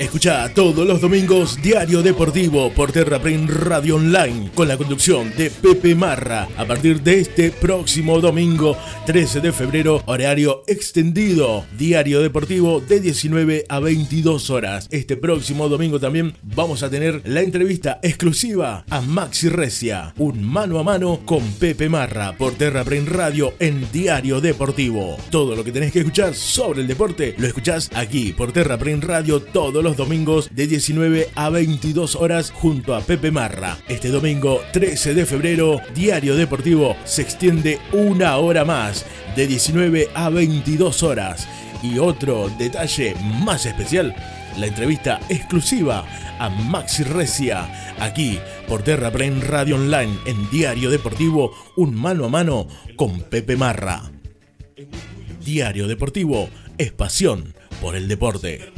Escucha todos los domingos Diario Deportivo por Terra Print Radio Online con la conducción de Pepe Marra a partir de este próximo domingo 13 de febrero, horario extendido. Diario Deportivo de 19 a 22 horas. Este próximo domingo también vamos a tener la entrevista exclusiva a Maxi Recia, un mano a mano con Pepe Marra por Terra Print Radio en Diario Deportivo. Todo lo que tenés que escuchar sobre el deporte lo escuchás aquí por Terra Print Radio todos los domingos de 19 a 22 horas junto a Pepe Marra. Este domingo 13 de febrero, Diario Deportivo se extiende una hora más, de 19 a 22 horas. Y otro detalle más especial, la entrevista exclusiva a Maxi Recia, aquí por Terra Prem Radio Online en Diario Deportivo, un mano a mano con Pepe Marra. Diario Deportivo es pasión por el deporte.